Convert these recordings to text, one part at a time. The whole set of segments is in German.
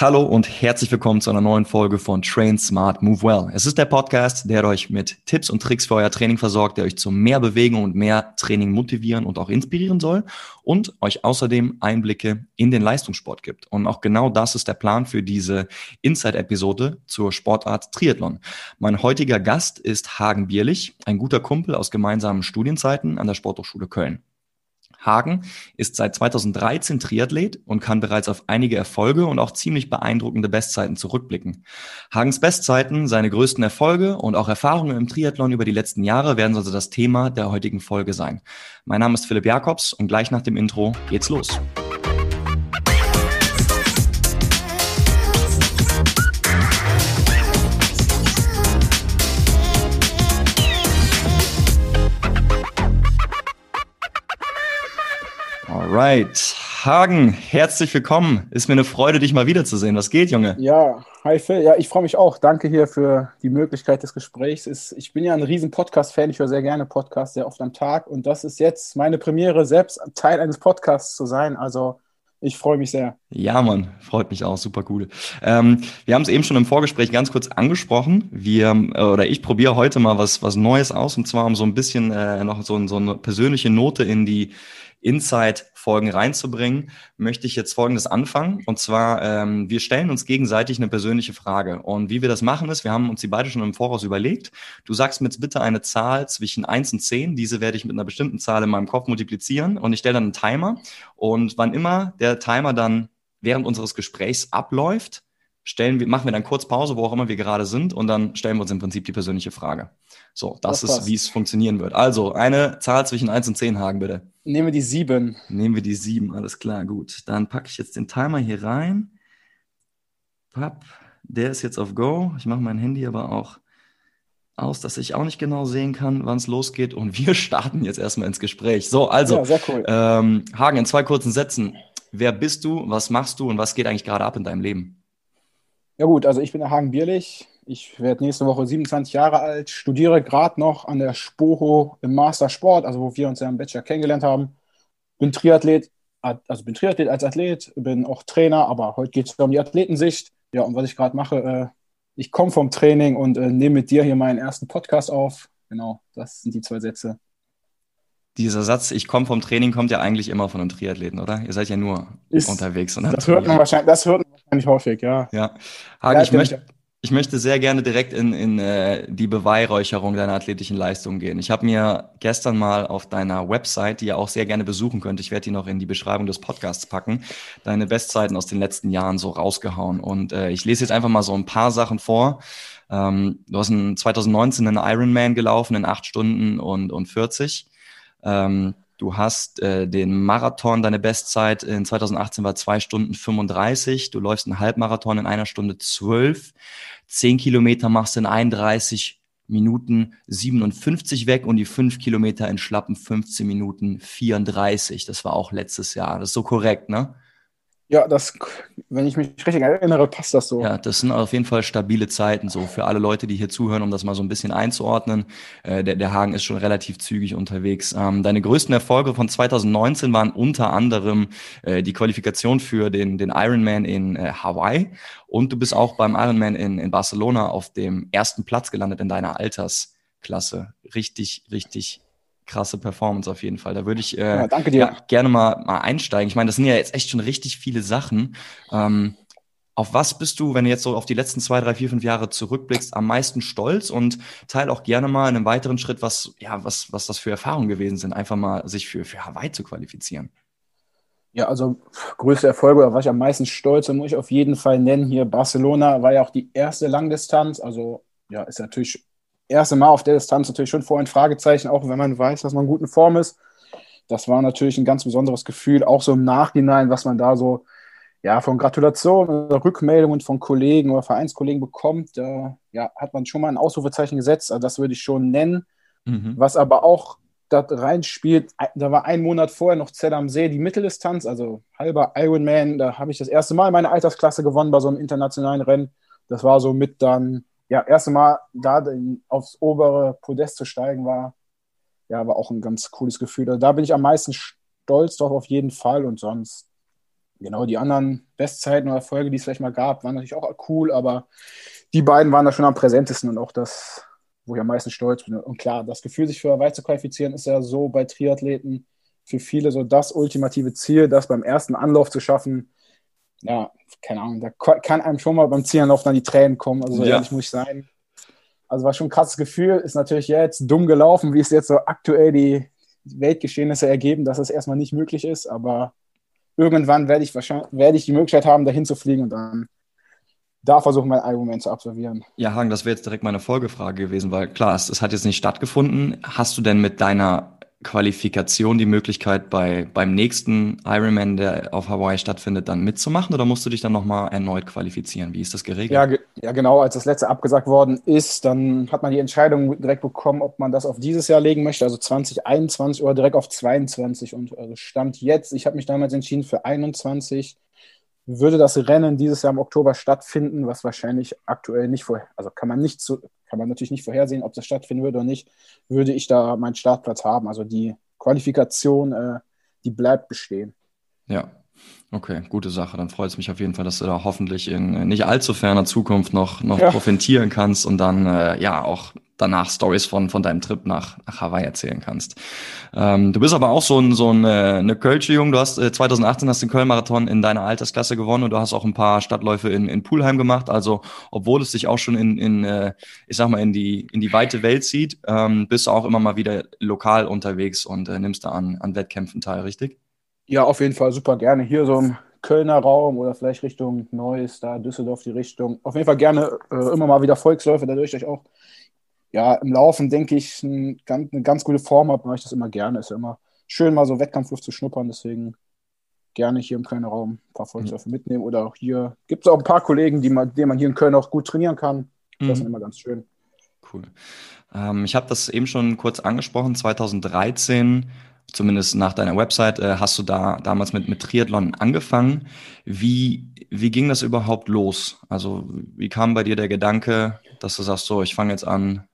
Hallo und herzlich willkommen zu einer neuen Folge von Train Smart Move Well. Es ist der Podcast, der euch mit Tipps und Tricks für euer Training versorgt, der euch zu mehr Bewegung und mehr Training motivieren und auch inspirieren soll und euch außerdem Einblicke in den Leistungssport gibt. Und auch genau das ist der Plan für diese Inside-Episode zur Sportart Triathlon. Mein heutiger Gast ist Hagen Bierlich, ein guter Kumpel aus gemeinsamen Studienzeiten an der Sporthochschule Köln. Hagen ist seit 2013 Triathlet und kann bereits auf einige Erfolge und auch ziemlich beeindruckende Bestzeiten zurückblicken. Hagens Bestzeiten, seine größten Erfolge und auch Erfahrungen im Triathlon über die letzten Jahre werden also das Thema der heutigen Folge sein. Mein Name ist Philipp Jakobs und gleich nach dem Intro geht's los. Alright. Hagen, herzlich willkommen. Ist mir eine Freude, dich mal wiederzusehen. Was geht, Junge? Ja, hi Phil. Ja, ich freue mich auch. Danke hier für die Möglichkeit des Gesprächs. Ich bin ja ein riesen Podcast-Fan. Ich höre sehr gerne Podcasts, sehr oft am Tag. Und das ist jetzt meine Premiere, selbst Teil eines Podcasts zu sein. Also ich freue mich sehr. Ja, Mann, freut mich auch, super cool. Ähm, wir haben es eben schon im Vorgespräch ganz kurz angesprochen. Wir äh, oder ich probiere heute mal was was Neues aus und zwar um so ein bisschen äh, noch so, so eine persönliche Note in die Insight-Folgen reinzubringen, möchte ich jetzt Folgendes anfangen. Und zwar, ähm, wir stellen uns gegenseitig eine persönliche Frage. Und wie wir das machen ist, wir haben uns die beide schon im Voraus überlegt. Du sagst mir jetzt bitte eine Zahl zwischen eins und zehn. Diese werde ich mit einer bestimmten Zahl in meinem Kopf multiplizieren. Und ich stelle dann einen Timer. Und wann immer der Timer dann während unseres Gesprächs abläuft, stellen wir, machen wir dann kurz Pause, wo auch immer wir gerade sind, und dann stellen wir uns im Prinzip die persönliche Frage. So, das, das ist, wie es funktionieren wird. Also, eine Zahl zwischen 1 und 10, Hagen, bitte. Nehmen wir die 7. Nehmen wir die 7, alles klar, gut. Dann packe ich jetzt den Timer hier rein. Papp, der ist jetzt auf Go. Ich mache mein Handy aber auch aus, dass ich auch nicht genau sehen kann, wann es losgeht. Und wir starten jetzt erstmal ins Gespräch. So, also, ja, cool. ähm, Hagen, in zwei kurzen Sätzen. Wer bist du, was machst du und was geht eigentlich gerade ab in deinem Leben? Ja gut, also ich bin der Hagen Bierlich. Ich werde nächste Woche 27 Jahre alt, studiere gerade noch an der Spoho im Master Sport, also wo wir uns ja im Bachelor kennengelernt haben. Bin Triathlet, also bin Triathlet als Athlet, bin auch Trainer, aber heute geht es um die Athletensicht. Ja, und was ich gerade mache, äh, ich komme vom Training und äh, nehme mit dir hier meinen ersten Podcast auf. Genau, das sind die zwei Sätze. Dieser Satz, ich komme vom Training, kommt ja eigentlich immer von einem Triathleten, oder? Ihr seid ja nur Ist, unterwegs. Das hört, man wahrscheinlich, das hört man wahrscheinlich häufig, ja. Ja, Hagen, ja, ich, möchte, ich möchte sehr gerne direkt in, in äh, die Beweihräucherung deiner athletischen Leistung gehen. Ich habe mir gestern mal auf deiner Website, die ihr auch sehr gerne besuchen könnt, ich werde die noch in die Beschreibung des Podcasts packen, deine Bestzeiten aus den letzten Jahren so rausgehauen. Und äh, ich lese jetzt einfach mal so ein paar Sachen vor. Ähm, du hast in 2019 einen Ironman gelaufen in acht Stunden und, und 40. Ähm, Du hast äh, den Marathon, deine Bestzeit in 2018 war zwei Stunden 35. Du läufst einen Halbmarathon in einer Stunde 12. Zehn Kilometer machst du in 31 Minuten 57 weg und die fünf Kilometer in schlappen 15 Minuten 34. Das war auch letztes Jahr. Das ist so korrekt, ne? Ja, das, wenn ich mich richtig erinnere, passt das so. Ja, das sind auf jeden Fall stabile Zeiten so für alle Leute, die hier zuhören, um das mal so ein bisschen einzuordnen. Äh, der, der Hagen ist schon relativ zügig unterwegs. Ähm, deine größten Erfolge von 2019 waren unter anderem äh, die Qualifikation für den, den Ironman in äh, Hawaii und du bist auch beim Ironman in, in Barcelona auf dem ersten Platz gelandet in deiner Altersklasse. Richtig, richtig krasse Performance auf jeden Fall. Da würde ich äh, ja, danke dir. Ja, gerne mal, mal einsteigen. Ich meine, das sind ja jetzt echt schon richtig viele Sachen. Ähm, auf was bist du, wenn du jetzt so auf die letzten zwei, drei, vier, fünf Jahre zurückblickst, am meisten stolz und teil auch gerne mal in einem weiteren Schritt, was, ja, was, was das für Erfahrungen gewesen sind, einfach mal sich für, für Hawaii zu qualifizieren? Ja, also größte Erfolge, da war ich am meisten stolz, da muss ich auf jeden Fall nennen. Hier Barcelona war ja auch die erste Langdistanz, also ja, ist natürlich erste Mal auf der Distanz natürlich schon vor ein Fragezeichen, auch wenn man weiß, dass man gut in Form ist. Das war natürlich ein ganz besonderes Gefühl, auch so im Nachhinein, was man da so ja, von Gratulationen oder Rückmeldungen von Kollegen oder Vereinskollegen bekommt, da ja, hat man schon mal ein Ausrufezeichen gesetzt. Also das würde ich schon nennen. Mhm. Was aber auch da reinspielt, da war ein Monat vorher noch Zell am See, die Mitteldistanz, also halber Ironman. Da habe ich das erste Mal meine Altersklasse gewonnen bei so einem internationalen Rennen. Das war so mit dann ja, erste Mal da aufs obere Podest zu steigen war, ja, war auch ein ganz cooles Gefühl. Also da bin ich am meisten stolz drauf, auf jeden Fall. Und sonst, genau, die anderen Bestzeiten oder Erfolge, die es vielleicht mal gab, waren natürlich auch cool, aber die beiden waren da schon am präsentesten und auch das, wo ich am meisten stolz bin. Und klar, das Gefühl, sich für Hawaii zu qualifizieren, ist ja so bei Triathleten für viele so das ultimative Ziel, das beim ersten Anlauf zu schaffen. Ja, keine Ahnung, da kann einem schon mal beim Zielanlauf dann die Tränen kommen. Also ja. ehrlich muss ich sein. Also war schon ein krasses Gefühl. Ist natürlich jetzt dumm gelaufen, wie es jetzt so aktuell die Weltgeschehnisse ergeben, dass es erstmal nicht möglich ist. Aber irgendwann werde ich wahrscheinlich werde ich die Möglichkeit haben, dahin zu fliegen und dann da versuchen, mein Argument zu absolvieren. Ja, Hagen, das wäre jetzt direkt meine Folgefrage gewesen, weil klar, es, es, hat jetzt nicht stattgefunden. Hast du denn mit deiner Qualifikation die Möglichkeit, bei, beim nächsten Ironman, der auf Hawaii stattfindet, dann mitzumachen oder musst du dich dann nochmal erneut qualifizieren? Wie ist das geregelt? Ja, ge ja, genau. Als das letzte abgesagt worden ist, dann hat man die Entscheidung direkt bekommen, ob man das auf dieses Jahr legen möchte, also 2021 oder direkt auf 22. Und also Stand jetzt, ich habe mich damals entschieden für 21 würde das Rennen dieses Jahr im Oktober stattfinden, was wahrscheinlich aktuell nicht vorher, also kann man nicht so, kann man natürlich nicht vorhersehen, ob das stattfinden würde oder nicht, würde ich da meinen Startplatz haben. Also die Qualifikation, äh, die bleibt bestehen. Ja, okay, gute Sache. Dann freut es mich auf jeden Fall, dass du da hoffentlich in nicht allzu ferner Zukunft noch, noch ja. profitieren kannst und dann äh, ja auch danach Stories von, von deinem Trip nach, nach Hawaii erzählen kannst. Ähm, du bist aber auch so ein, so ein, äh, eine Kölsche Jung. Du hast äh, 2018 hast den Köln-Marathon in deiner Altersklasse gewonnen und du hast auch ein paar Stadtläufe in, in Pulheim gemacht. Also, obwohl es dich auch schon in, in äh, ich sag mal, in die, in die weite Welt zieht, ähm, bist du auch immer mal wieder lokal unterwegs und äh, nimmst da an, an Wettkämpfen teil, richtig? Ja, auf jeden Fall super gerne. Hier so im Kölner Raum oder vielleicht Richtung Neuss, da Düsseldorf die Richtung. Auf jeden Fall gerne äh, immer mal wieder Volksläufe, dadurch ich auch ja, im Laufen, denke ich, ein, eine ganz gute Form habe, mache ich das immer gerne. Ist ja immer schön, mal so Wettkampfluft zu schnuppern. Deswegen gerne hier im Kölner Raum ein paar Volksläufe mhm. mitnehmen. Oder auch hier gibt es auch ein paar Kollegen, die man, denen man hier in Köln auch gut trainieren kann. Das mhm. ist immer ganz schön. Cool. Ähm, ich habe das eben schon kurz angesprochen. 2013 zumindest nach deiner Website, äh, hast du da damals mit, mit Triathlon angefangen. Wie, wie ging das überhaupt los? Also wie kam bei dir der Gedanke, dass du sagst, so, ich fange jetzt an,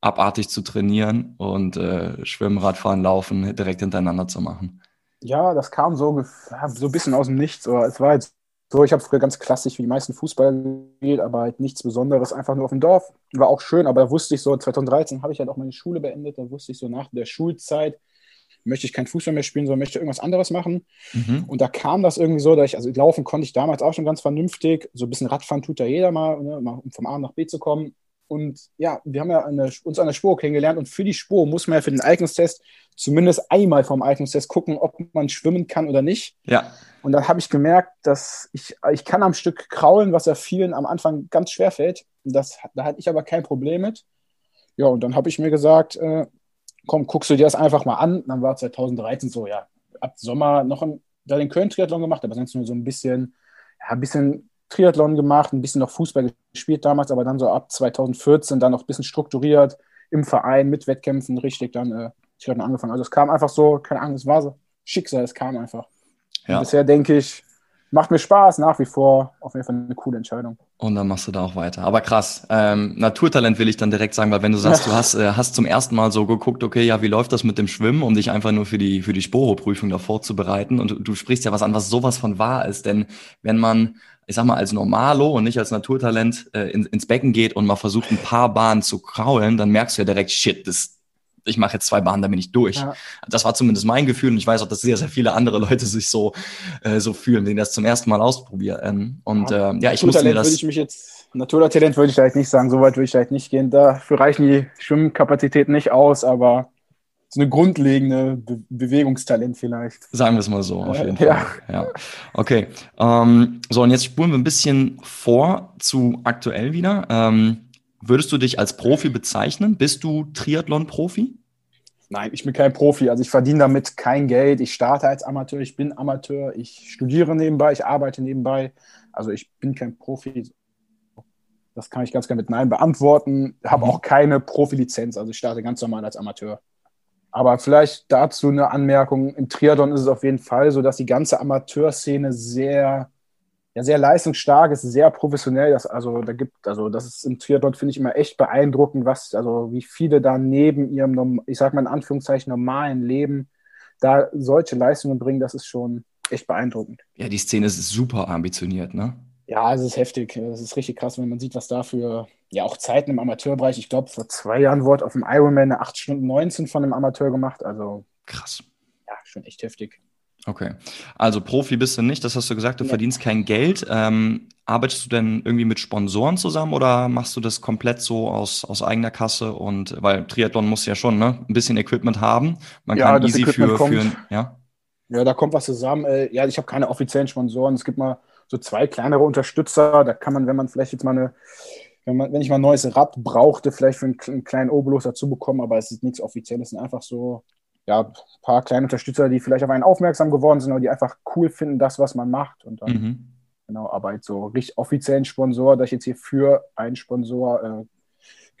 abartig zu trainieren und äh, Schwimmen, Radfahren, Laufen direkt hintereinander zu machen? Ja, das kam so, so ein bisschen aus dem Nichts. Es war jetzt so, ich habe früher ganz klassisch wie die meisten Fußballer gespielt, aber halt nichts Besonderes, einfach nur auf dem Dorf. War auch schön, aber da wusste ich so, 2013 habe ich halt auch meine Schule beendet, da wusste ich so nach der Schulzeit, möchte ich kein Fußball mehr spielen, sondern möchte irgendwas anderes machen. Mhm. Und da kam das irgendwie so, dass ich, also laufen konnte ich damals auch schon ganz vernünftig. So ein bisschen Radfahren tut da jeder mal, ne, um vom A nach B zu kommen. Und ja, wir haben ja eine, uns an der Spur kennengelernt und für die Spur muss man ja für den Eignungstest zumindest einmal vom Eignungstest gucken, ob man schwimmen kann oder nicht. Ja. Und dann habe ich gemerkt, dass ich, ich kann am Stück kraulen, was ja vielen am Anfang ganz schwer fällt. Das, da hatte ich aber kein Problem mit. Ja, und dann habe ich mir gesagt, äh, komm, guckst du dir das einfach mal an. Dann war 2013 so, ja, ab Sommer noch ein, da den Köln-Triathlon gemacht, aber sonst nur so ein bisschen, ja, ein bisschen Triathlon gemacht, ein bisschen noch Fußball gespielt damals, aber dann so ab 2014 dann noch ein bisschen strukturiert im Verein mit Wettkämpfen richtig dann äh, Triathlon angefangen. Also es kam einfach so, keine Ahnung, es war so Schicksal, es kam einfach. Ja. bisher denke ich, macht mir Spaß nach wie vor. Auf jeden Fall eine coole Entscheidung. Und dann machst du da auch weiter. Aber krass. Ähm, Naturtalent will ich dann direkt sagen, weil wenn du sagst, du hast, äh, hast zum ersten Mal so geguckt, okay, ja, wie läuft das mit dem Schwimmen, um dich einfach nur für die, für die Sporo-Prüfung da vorzubereiten. Und du, du sprichst ja was an, was sowas von wahr ist. Denn wenn man, ich sag mal, als Normalo und nicht als Naturtalent äh, in, ins Becken geht und mal versucht, ein paar Bahnen zu kraulen, dann merkst du ja direkt, shit, das, ich mache jetzt zwei Bahnen, dann bin ich durch. Ja. Das war zumindest mein Gefühl und ich weiß auch, dass sehr, sehr viele andere Leute sich so, äh, so fühlen, die das zum ersten Mal ausprobieren. Und ja, äh, ja ich musste mir das... Würde ich mich jetzt, Naturtalent würde ich vielleicht nicht sagen, so weit würde ich vielleicht nicht gehen. Dafür reichen die Schwimmkapazitäten nicht aus, aber so eine grundlegende Be Bewegungstalent vielleicht. Sagen wir es mal so, auf jeden Fall. Ja. ja. Okay. Ähm, so, und jetzt spulen wir ein bisschen vor zu aktuell wieder. Ähm, Würdest du dich als Profi bezeichnen? Bist du Triathlon-Profi? Nein, ich bin kein Profi. Also ich verdiene damit kein Geld. Ich starte als Amateur, ich bin Amateur, ich studiere nebenbei, ich arbeite nebenbei. Also ich bin kein Profi. Das kann ich ganz gerne mit Nein beantworten. Habe auch keine Profilizenz. Also ich starte ganz normal als Amateur. Aber vielleicht dazu eine Anmerkung. Im Triathlon ist es auf jeden Fall so, dass die ganze Amateurszene sehr ja, sehr leistungsstark, ist sehr professionell. Das, also, da gibt, also, das ist im Triathlon, finde ich, immer echt beeindruckend, was, also, wie viele da neben ihrem, ich sag mal in Anführungszeichen, normalen Leben da solche Leistungen bringen. Das ist schon echt beeindruckend. Ja, die Szene ist super ambitioniert, ne? Ja, es ist heftig. Es ist richtig krass, wenn man sieht, was da für ja auch Zeiten im Amateurbereich. Ich glaube, vor zwei Jahren wurde auf dem Ironman eine 8 Stunden 19 von einem Amateur gemacht. Also krass. Ja, schon echt heftig. Okay. Also Profi bist du nicht, das hast du gesagt, du ja. verdienst kein Geld. Ähm, arbeitest du denn irgendwie mit Sponsoren zusammen oder machst du das komplett so aus, aus eigener Kasse? Und weil Triathlon muss ja schon ne, ein bisschen Equipment haben. Man ja, kann easy für, für ja. Ja, da kommt was zusammen. Äh, ja, ich habe keine offiziellen Sponsoren. Es gibt mal so zwei kleinere Unterstützer. Da kann man, wenn man vielleicht jetzt mal eine, wenn, man, wenn ich mal ein neues Rad brauchte, vielleicht für einen, einen kleinen Obolus dazu bekommen, aber es ist nichts Offizielles. Es sind einfach so, ja, ein paar kleine Unterstützer, die vielleicht auf einen aufmerksam geworden sind oder die einfach cool finden, das, was man macht. Und dann, mhm. genau, aber so richtig offiziellen Sponsor, dass ich jetzt hier für einen Sponsor, äh,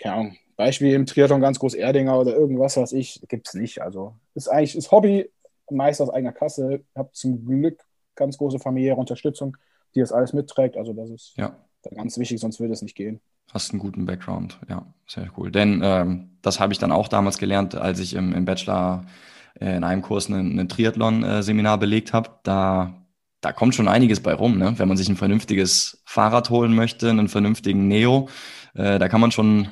keine Ahnung, Beispiel im Triathlon ganz groß Erdinger oder irgendwas, was ich, gibt es nicht. Also ist eigentlich ist Hobby, meist aus eigener Kasse. Habe zum Glück ganz große familiäre Unterstützung, die das alles mitträgt. Also das ist ja. ganz wichtig, sonst würde es nicht gehen. Hast einen guten Background, ja, sehr cool. Denn ähm, das habe ich dann auch damals gelernt, als ich im, im Bachelor äh, in einem Kurs ein, Triathlon-Seminar belegt habe. Da, da kommt schon einiges bei rum, ne? wenn man sich ein vernünftiges Fahrrad holen möchte, einen vernünftigen Neo. Äh, da kann man schon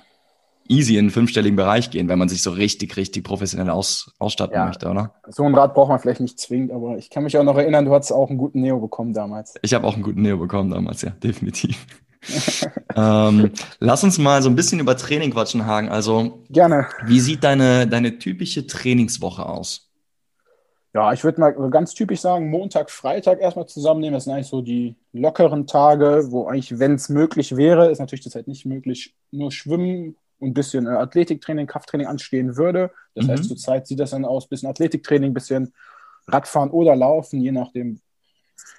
easy in den fünfstelligen Bereich gehen, wenn man sich so richtig, richtig professionell aus, ausstatten ja, möchte, oder? So ein Rad braucht man vielleicht nicht zwingend, aber ich kann mich auch noch erinnern, du hattest auch einen guten Neo bekommen damals. Ich habe auch einen guten Neo bekommen damals, ja, definitiv. ähm, lass uns mal so ein bisschen über Training quatschen, Hagen. Also, gerne. Wie sieht deine, deine typische Trainingswoche aus? Ja, ich würde mal ganz typisch sagen, Montag, Freitag erstmal zusammennehmen. Das sind eigentlich so die lockeren Tage, wo eigentlich, wenn es möglich wäre, ist natürlich das halt nicht möglich, nur Schwimmen und ein bisschen äh, Athletiktraining, Krafttraining anstehen würde. Das mhm. heißt, zurzeit sieht das dann aus, bisschen Athletiktraining, bisschen Radfahren oder Laufen, je nachdem,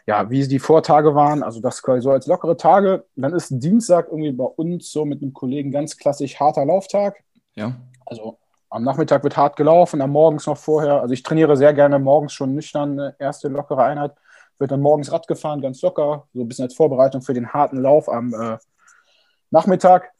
ja, wie die Vortage waren. Also das quasi so als lockere Tage. Dann ist Dienstag irgendwie bei uns so mit einem Kollegen ganz klassisch harter Lauftag. Ja. Also am Nachmittag wird hart gelaufen, am Morgens noch vorher. Also ich trainiere sehr gerne morgens schon nüchtern, eine erste lockere Einheit. Wird dann morgens Rad gefahren, ganz locker, so ein bisschen als Vorbereitung für den harten Lauf am äh, Nachmittag.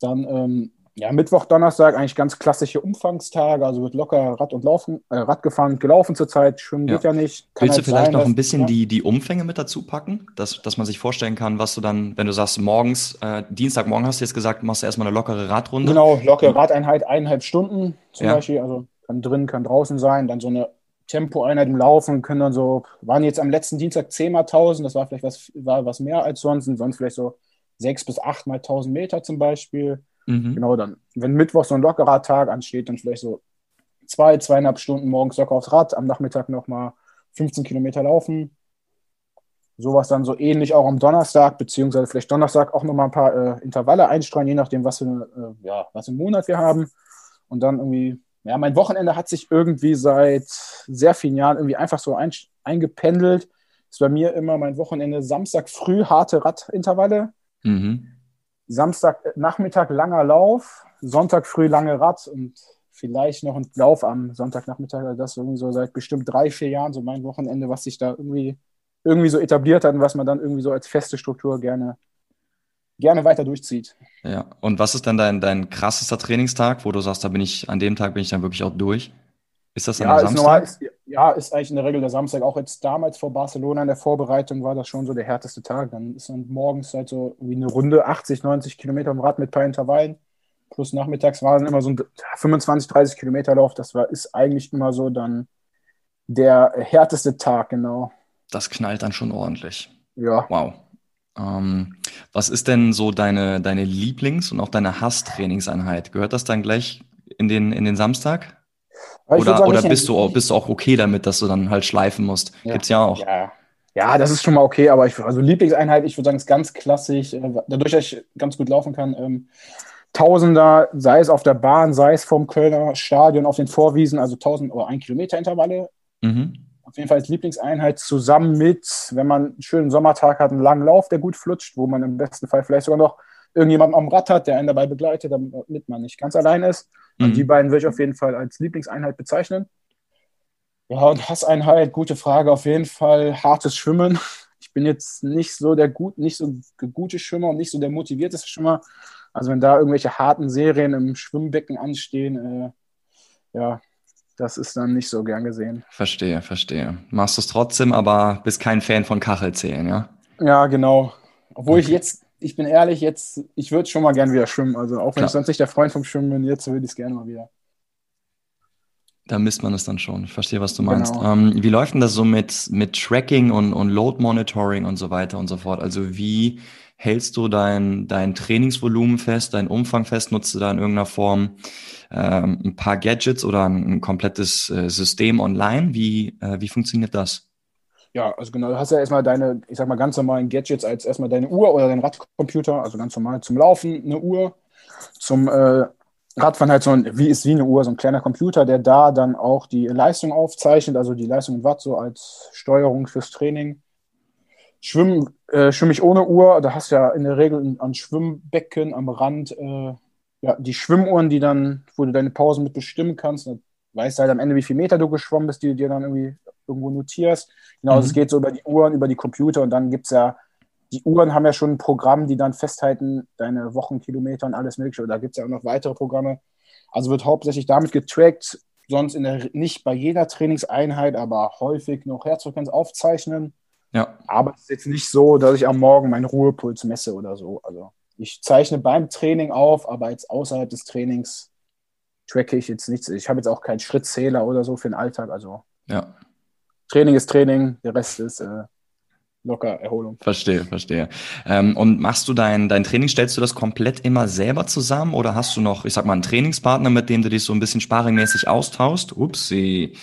Dann ähm, ja, Mittwoch, Donnerstag eigentlich ganz klassische Umfangstage, also wird locker Rad und Laufen, äh, Rad gefahren, gelaufen zurzeit, schwimmen ja. geht ja nicht. Kann Willst halt du vielleicht sein, noch ein bisschen dass, die, die Umfänge mit dazu packen, dass, dass man sich vorstellen kann, was du dann, wenn du sagst, morgens, äh, Dienstagmorgen hast du jetzt gesagt, machst du erstmal eine lockere Radrunde? Genau, lockere Radeinheit, eineinhalb Stunden zum ja. Beispiel, also kann drin, kann draußen sein, dann so eine Tempoeinheit im Laufen, können dann so, waren jetzt am letzten Dienstag 10 mal 1000, das war vielleicht was, war was mehr als sonst, sonst vielleicht so 6 bis 8 mal 1000 Meter zum Beispiel Mhm. Genau, dann, wenn Mittwoch so ein lockerer Tag ansteht, dann vielleicht so zwei, zweieinhalb Stunden morgens locker aufs Rad, am Nachmittag nochmal 15 Kilometer laufen. Sowas dann so ähnlich auch am Donnerstag, beziehungsweise vielleicht Donnerstag auch nochmal ein paar äh, Intervalle einstreuen, je nachdem, was für, äh, ja, was im Monat wir haben. Und dann irgendwie, ja, mein Wochenende hat sich irgendwie seit sehr vielen Jahren irgendwie einfach so ein, eingependelt. Ist bei mir immer mein Wochenende Samstag früh harte Radintervalle. Mhm. Samstag äh, langer Lauf, Sonntag früh lange Rad und vielleicht noch ein Lauf am Sonntagnachmittag. Also das irgendwie so seit bestimmt drei, vier Jahren so mein Wochenende, was sich da irgendwie, irgendwie so etabliert hat und was man dann irgendwie so als feste Struktur gerne, gerne weiter durchzieht. Ja, und was ist dann dein, dein krassester Trainingstag, wo du sagst, da bin ich, an dem Tag bin ich dann wirklich auch durch? Ist das dann ja, der Samstag? Normal, ist, ja, ist eigentlich in der Regel der Samstag. Auch jetzt damals vor Barcelona in der Vorbereitung war das schon so der härteste Tag. Dann ist dann morgens halt so wie eine Runde 80, 90 Kilometer am Rad mit ein paar Intervallen. Plus nachmittags war dann immer so ein 25, 30 Kilometer Lauf. Das war, ist eigentlich immer so dann der härteste Tag, genau. Das knallt dann schon ordentlich. Ja. Wow. Ähm, was ist denn so deine, deine Lieblings- und auch deine Hass-Trainingseinheit? Gehört das dann gleich in den, in den Samstag? Oder, sagen, oder bist, du, bist du auch okay damit, dass du dann halt schleifen musst? Ja. Gibt's ja auch. Ja. ja, das ist schon mal okay, aber ich, also Lieblingseinheit, ich würde sagen, ist ganz klassisch, äh, dadurch, dass ich ganz gut laufen kann. Ähm, Tausender, sei es auf der Bahn, sei es vom Kölner Stadion, auf den Vorwiesen, also 1000 oder 1 Kilometer Intervalle. Mhm. Auf jeden Fall als Lieblingseinheit zusammen mit, wenn man einen schönen Sommertag hat, einen langen Lauf, der gut flutscht, wo man im besten Fall vielleicht sogar noch irgendjemanden am Rad hat, der einen dabei begleitet, damit man nicht ganz allein ist. Mhm. die beiden würde ich auf jeden Fall als Lieblingseinheit bezeichnen. Ja, und Hasseinheit, gute Frage, auf jeden Fall hartes Schwimmen. Ich bin jetzt nicht so der gut, nicht so gute Schwimmer und nicht so der motivierteste Schwimmer. Also wenn da irgendwelche harten Serien im Schwimmbecken anstehen, äh, ja, das ist dann nicht so gern gesehen. Verstehe, verstehe. Machst du es trotzdem, aber bist kein Fan von Kachelzählen, ja? Ja, genau. Obwohl okay. ich jetzt, ich bin ehrlich, jetzt, ich würde schon mal gern wieder schwimmen. Also auch wenn Klar. ich sonst nicht der Freund vom Schwimmen bin, jetzt würde ich es gerne mal wieder. Da misst man es dann schon. Ich verstehe, was du meinst. Genau. Ähm, wie läuft denn das so mit, mit Tracking und, und Load Monitoring und so weiter und so fort? Also wie hältst du dein, dein Trainingsvolumen fest, dein Umfang fest? Nutzt du da in irgendeiner Form ähm, ein paar Gadgets oder ein, ein komplettes äh, System online? Wie, äh, wie funktioniert das? Ja, also genau, du hast ja erstmal deine, ich sag mal, ganz normalen Gadgets als erstmal deine Uhr oder dein Radcomputer, also ganz normal zum Laufen eine Uhr, zum äh, Radfahren halt so ein, wie ist wie eine Uhr, so ein kleiner Computer, der da dann auch die Leistung aufzeichnet, also die Leistung in Watt so als Steuerung fürs Training. Schwimmen äh, schwimme ich ohne Uhr, da hast du ja in der Regel an Schwimmbecken am Rand äh, ja, die Schwimmuhren, die dann, wo du deine Pausen mit bestimmen kannst. Weißt du halt am Ende, wie viel Meter du geschwommen bist, die du dir dann irgendwie irgendwo notierst. Genau, mhm. es geht so über die Uhren, über die Computer und dann gibt es ja die Uhren haben ja schon ein Programm, die dann festhalten, deine Wochenkilometer und alles Mögliche. Da gibt es ja auch noch weitere Programme. Also wird hauptsächlich damit getrackt, sonst in der, nicht bei jeder Trainingseinheit, aber häufig noch Herzfrequenz aufzeichnen. Ja. Aber es ist jetzt nicht so, dass ich am Morgen meinen Ruhepuls messe oder so. Also ich zeichne beim Training auf, aber jetzt außerhalb des Trainings tracke ich jetzt nichts. Ich habe jetzt auch keinen Schrittzähler oder so für den Alltag. Also ja. Training ist Training, der Rest ist äh, locker Erholung. Verstehe, verstehe. Ähm, und machst du dein, dein Training, stellst du das komplett immer selber zusammen oder hast du noch, ich sag mal, einen Trainingspartner, mit dem du dich so ein bisschen sparingmäßig austauschst? Upsi,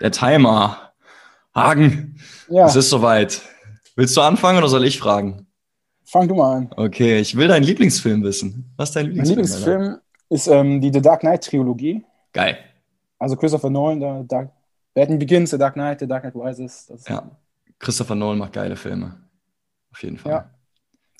der Timer. Hagen, ja. es ist soweit. Willst du anfangen oder soll ich fragen? Fang du mal an. Okay, ich will deinen Lieblingsfilm wissen. Was ist dein Lieblingsfilm? Mein Lieblingsfilm ist ähm, die The Dark Knight Trilogie. Geil. Also Christopher Nolan, der Dark, Batman Begins, The Dark Knight, The Dark Knight Rises. ja. Christopher Nolan macht geile Filme. Auf jeden Fall. Ja.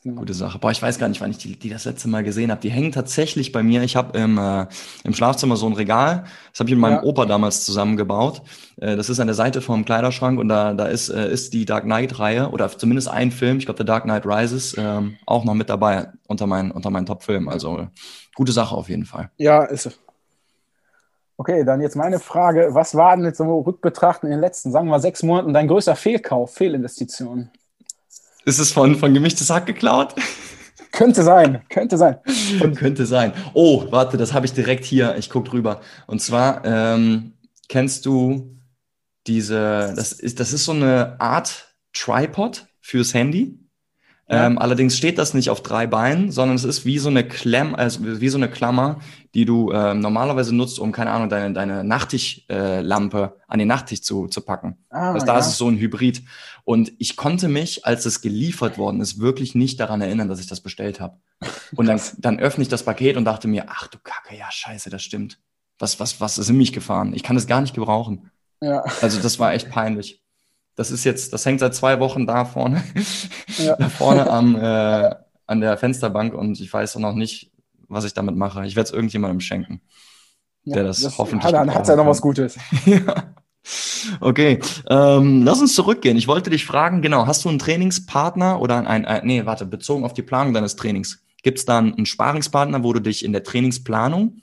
Gute Sache. Boah, ich weiß gar nicht, wann ich die, die das letzte Mal gesehen habe. Die hängen tatsächlich bei mir. Ich habe im, äh, im Schlafzimmer so ein Regal. Das habe ich mit meinem ja. Opa damals zusammengebaut. Äh, das ist an der Seite vom Kleiderschrank und da, da ist, äh, ist die Dark Knight-Reihe oder zumindest ein Film, ich glaube, The Dark Knight Rises, äh, auch noch mit dabei unter meinen, unter meinen Top-Filmen. Also gute Sache auf jeden Fall. Ja, ist es. Okay, dann jetzt meine Frage. Was war denn jetzt so rückbetrachten in den letzten, sagen wir mal, sechs Monaten dein größter Fehlkauf, Fehlinvestition? Ist es von, von gemischtes Hack geklaut? Könnte sein, könnte sein. Und könnte sein. Oh, warte, das habe ich direkt hier. Ich gucke drüber. Und zwar, ähm, kennst du diese, das ist, das ist so eine Art Tripod fürs Handy. Ja. Ähm, allerdings steht das nicht auf drei Beinen, sondern es ist wie so eine Klemm, also wie so eine Klammer, die du ähm, normalerweise nutzt, um keine Ahnung deine deine Nachttischlampe äh, an den Nachttisch zu, zu packen. Ah, also da ja. ist es so ein Hybrid. Und ich konnte mich, als es geliefert worden ist, wirklich nicht daran erinnern, dass ich das bestellt habe. Und dann, dann öffne ich das Paket und dachte mir, ach du Kacke, ja scheiße, das stimmt. Was was was ist in mich gefahren? Ich kann es gar nicht gebrauchen. Ja. Also das war echt peinlich. Das ist jetzt, das hängt seit zwei Wochen da vorne, ja. da vorne am, äh, an der Fensterbank und ich weiß auch noch nicht, was ich damit mache. Ich werde es irgendjemandem schenken, der das, das hoffentlich. Dann hat es ja noch was Gutes. ja. Okay, ähm, lass uns zurückgehen. Ich wollte dich fragen, genau, hast du einen Trainingspartner oder ein, ein nee, warte, bezogen auf die Planung deines Trainings, gibt es da einen Sparingspartner, wo du dich in der Trainingsplanung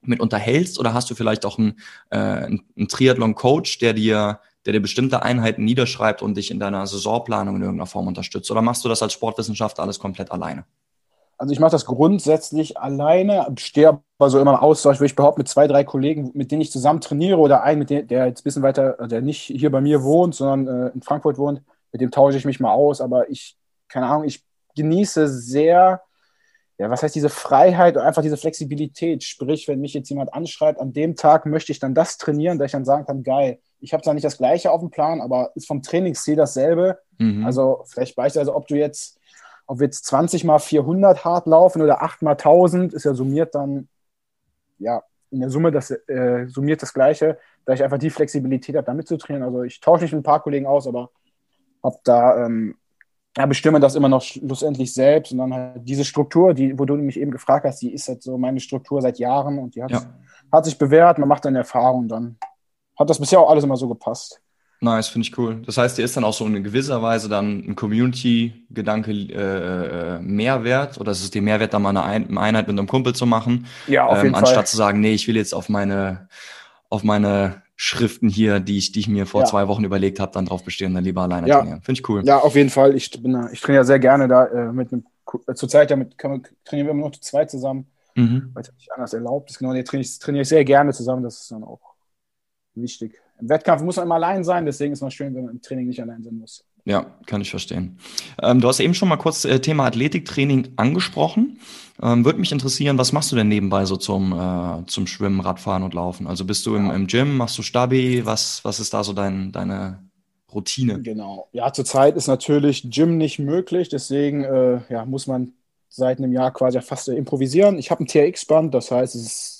mit unterhältst oder hast du vielleicht auch einen, äh, einen Triathlon-Coach, der dir der dir bestimmte Einheiten niederschreibt und dich in deiner Saisonplanung in irgendeiner Form unterstützt? Oder machst du das als Sportwissenschaftler alles komplett alleine? Also ich mache das grundsätzlich alleine, stehe aber so immer im Austausch, würde ich behaupten, mit zwei, drei Kollegen, mit denen ich zusammen trainiere oder einen, mit dem, der jetzt ein bisschen weiter, der nicht hier bei mir wohnt, sondern äh, in Frankfurt wohnt, mit dem tausche ich mich mal aus. Aber ich, keine Ahnung, ich genieße sehr, ja, was heißt diese Freiheit und einfach diese Flexibilität. Sprich, wenn mich jetzt jemand anschreibt, an dem Tag möchte ich dann das trainieren, da ich dann sagen kann, geil, ich habe zwar nicht das gleiche auf dem Plan, aber ist vom Trainingsziel dasselbe. Mhm. Also vielleicht beispielsweise, ob du jetzt, ob wir jetzt 20 mal 400 hart laufen oder 8 mal 1000, ist ja summiert dann, ja, in der Summe das äh, summiert das Gleiche, da ich einfach die Flexibilität habe, damit zu trainieren. Also ich tausche mich mit ein paar Kollegen aus, aber habe da ähm, ja, bestimme das immer noch schlussendlich selbst und dann halt diese Struktur, die, wo du mich eben gefragt hast, die ist halt so meine Struktur seit Jahren und die hat, ja. hat sich bewährt, man macht dann Erfahrung, dann hat das bisher auch alles immer so gepasst. Nice, finde ich cool. Das heißt, dir ist dann auch so in gewisser Weise dann ein Community-Gedanke äh, äh, Mehrwert oder ist es dir Mehrwert, da mal eine, Einheit mit einem Kumpel zu machen? Ja, auf ähm, jeden anstatt Fall. zu sagen, nee, ich will jetzt auf meine auf meine Schriften hier, die ich, die ich mir vor ja. zwei Wochen überlegt habe, dann drauf bestehen, dann lieber alleine ja. trainieren. Finde ich cool. Ja, auf jeden Fall. Ich, bin, ich trainiere sehr gerne da äh, mit einem, äh, zurzeit damit trainieren wir immer noch zwei zusammen, mhm. weil es nicht anders erlaubt ist. Genau, die trainiere ich, trainiere ich sehr gerne zusammen. Das ist dann auch wichtig. Im Wettkampf muss man immer allein sein, deswegen ist es mal schön, wenn man im Training nicht allein sein muss. Ja, kann ich verstehen. Ähm, du hast eben schon mal kurz äh, Thema Athletiktraining angesprochen. Ähm, Würde mich interessieren, was machst du denn nebenbei so zum, äh, zum Schwimmen, Radfahren und Laufen? Also bist du im, im Gym, machst du Stabi? Was, was ist da so dein, deine Routine? Genau. Ja, zurzeit ist natürlich Gym nicht möglich, deswegen äh, ja, muss man seit einem Jahr quasi fast improvisieren. Ich habe ein TRX-Band, das heißt, es ist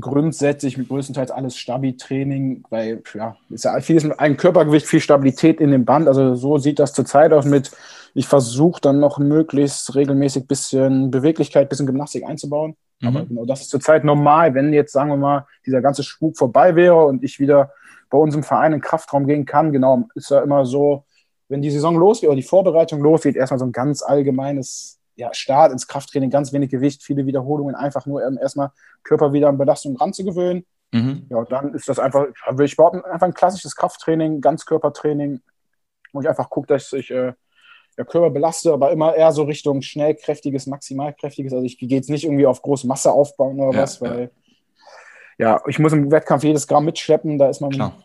grundsätzlich mit größtenteils alles Stabi-Training, weil ja, ist ja vieles mit einem Körpergewicht, viel Stabilität in dem Band. Also so sieht das zurzeit aus mit, ich versuche dann noch möglichst regelmäßig bisschen Beweglichkeit, bisschen Gymnastik einzubauen. Mhm. Aber genau, das ist zurzeit normal, wenn jetzt, sagen wir mal, dieser ganze Spuk vorbei wäre und ich wieder bei unserem Verein in Kraftraum gehen kann, genau, ist ja immer so, wenn die Saison losgeht oder die Vorbereitung losgeht, erstmal so ein ganz allgemeines ja, Start ins Krafttraining, ganz wenig Gewicht, viele Wiederholungen, einfach nur um erstmal Körper wieder an Belastung ranzugewöhnen. Mhm. Ja, und dann ist das einfach, will ich behaupten, einfach ein klassisches Krafttraining, Ganzkörpertraining, wo ich einfach gucke, dass ich äh, ja, Körper belaste, aber immer eher so Richtung schnellkräftiges, maximalkräftiges. Also ich gehe jetzt nicht irgendwie auf große Masse aufbauen oder ja, was, weil ja. ja. ich muss im Wettkampf jedes Gramm mitschleppen, da ist man Klar.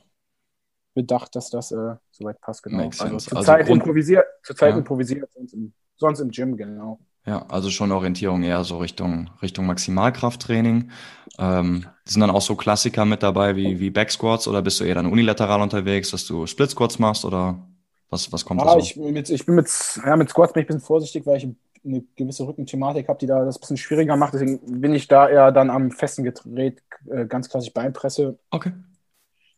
bedacht, dass das äh, soweit passt, genau. Makes also zurzeit also improvisiert, zurzeit ja. improvisiert, sonst im Sonst im Gym, genau. Ja, also schon Orientierung eher so Richtung, Richtung Maximalkrafttraining. Ähm, sind dann auch so Klassiker mit dabei wie, wie Backsquats oder bist du eher dann unilateral unterwegs, dass du Split Squats machst oder was, was kommt ah, da so? Ich, mit, ich bin mit, ja, mit Squats bin ich ein bisschen vorsichtig, weil ich eine gewisse Rückenthematik habe, die da das ein bisschen schwieriger macht. Deswegen bin ich da eher dann am festen Gerät äh, ganz klassisch Beinpresse. Okay.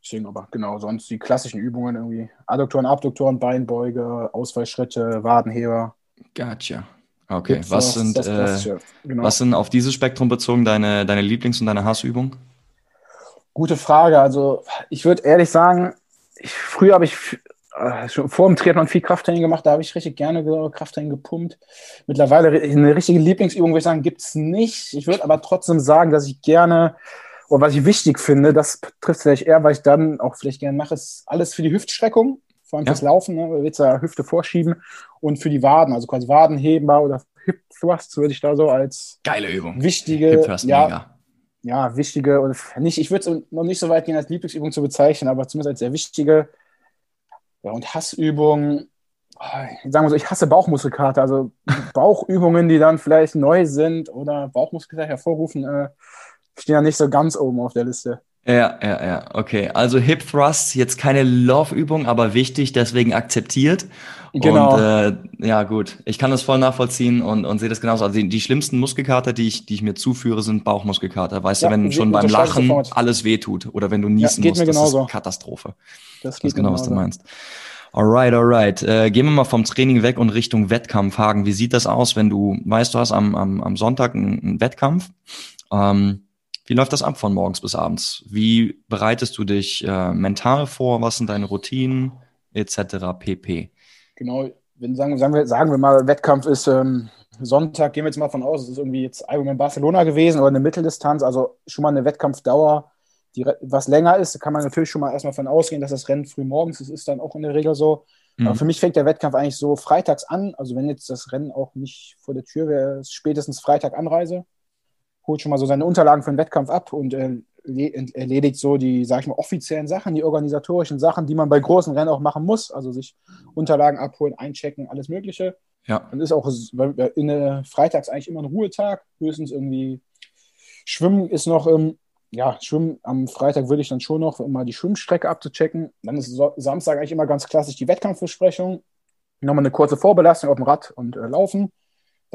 Deswegen aber genau, sonst die klassischen Übungen irgendwie. Adduktoren, Abduktoren, Beinbeuge, Ausfallschritte, Wadenheber. Gotcha. Okay, was sind, äh, genau. was sind auf dieses Spektrum bezogen deine, deine Lieblings- und deine Hassübungen? Gute Frage. Also ich würde ehrlich sagen, ich, früher habe ich äh, schon vor dem Triathlon viel Krafttraining gemacht, da habe ich richtig gerne Krafttraining gepumpt. Mittlerweile eine richtige Lieblingsübung, würde ich sagen, gibt es nicht. Ich würde aber trotzdem sagen, dass ich gerne, oder was ich wichtig finde, das trifft vielleicht eher, weil ich dann auch vielleicht gerne mache, ist alles für die Hüftstreckung vor allem ja. fürs Laufen, ne, willst du Hüfte vorschieben und für die Waden, also quasi Wadenheber oder Hip Thrusts würde ich da so als geile Übung. Wichtige, Hip Thrust, ja, mega. ja, wichtige und nicht, ich würde es noch nicht so weit gehen als Lieblingsübung zu bezeichnen, aber zumindest als sehr wichtige ja, und Hassübungen. Sagen wir so, ich hasse Bauchmuskelkater, also Bauchübungen, die dann vielleicht neu sind oder Bauchmuskelkater hervorrufen, äh, stehen ja nicht so ganz oben auf der Liste. Ja, ja, ja, okay. Also Hip Thrust, jetzt keine Love-Übung, aber wichtig, deswegen akzeptiert. Genau. Und äh, ja, gut, ich kann das voll nachvollziehen und, und sehe das genauso. Also die, die schlimmsten Muskelkater, die ich, die ich mir zuführe, sind Bauchmuskelkater. Weißt ja, du, wenn schon beim Lachen sofort. alles wehtut oder wenn du niesen ja, musst, das genauso. ist Katastrophe. Das, geht das ist genau, genauso. was du meinst. Alright, alright. Äh, gehen wir mal vom Training weg und Richtung Wettkampf. Hagen, wie sieht das aus, wenn du weißt, du hast am, am, am Sonntag einen, einen Wettkampf? Ähm, wie läuft das ab von morgens bis abends? Wie bereitest du dich äh, mental vor? Was sind deine Routinen etc. pp? Genau, wenn sagen, sagen, wir, sagen wir mal, Wettkampf ist ähm, Sonntag, gehen wir jetzt mal von aus, es ist irgendwie jetzt Ironman Barcelona gewesen oder eine Mitteldistanz, also schon mal eine Wettkampfdauer, die was länger ist, kann man natürlich schon mal erstmal von ausgehen, dass das Rennen früh morgens ist, ist dann auch in der Regel so. Mhm. Aber für mich fängt der Wettkampf eigentlich so freitags an, also wenn jetzt das Rennen auch nicht vor der Tür wäre, spätestens Freitag Anreise holt schon mal so seine Unterlagen für den Wettkampf ab und äh, erledigt so die, sag ich mal, offiziellen Sachen, die organisatorischen Sachen, die man bei großen Rennen auch machen muss. Also sich Unterlagen abholen, einchecken, alles Mögliche. Ja. Dann ist auch in der Freitags eigentlich immer ein Ruhetag, höchstens irgendwie Schwimmen ist noch, ähm, ja, Schwimmen am Freitag würde ich dann schon noch, um mal die Schwimmstrecke abzuchecken. Dann ist Samstag eigentlich immer ganz klassisch die Wettkampfbesprechung. Nochmal eine kurze Vorbelastung auf dem Rad und äh, Laufen.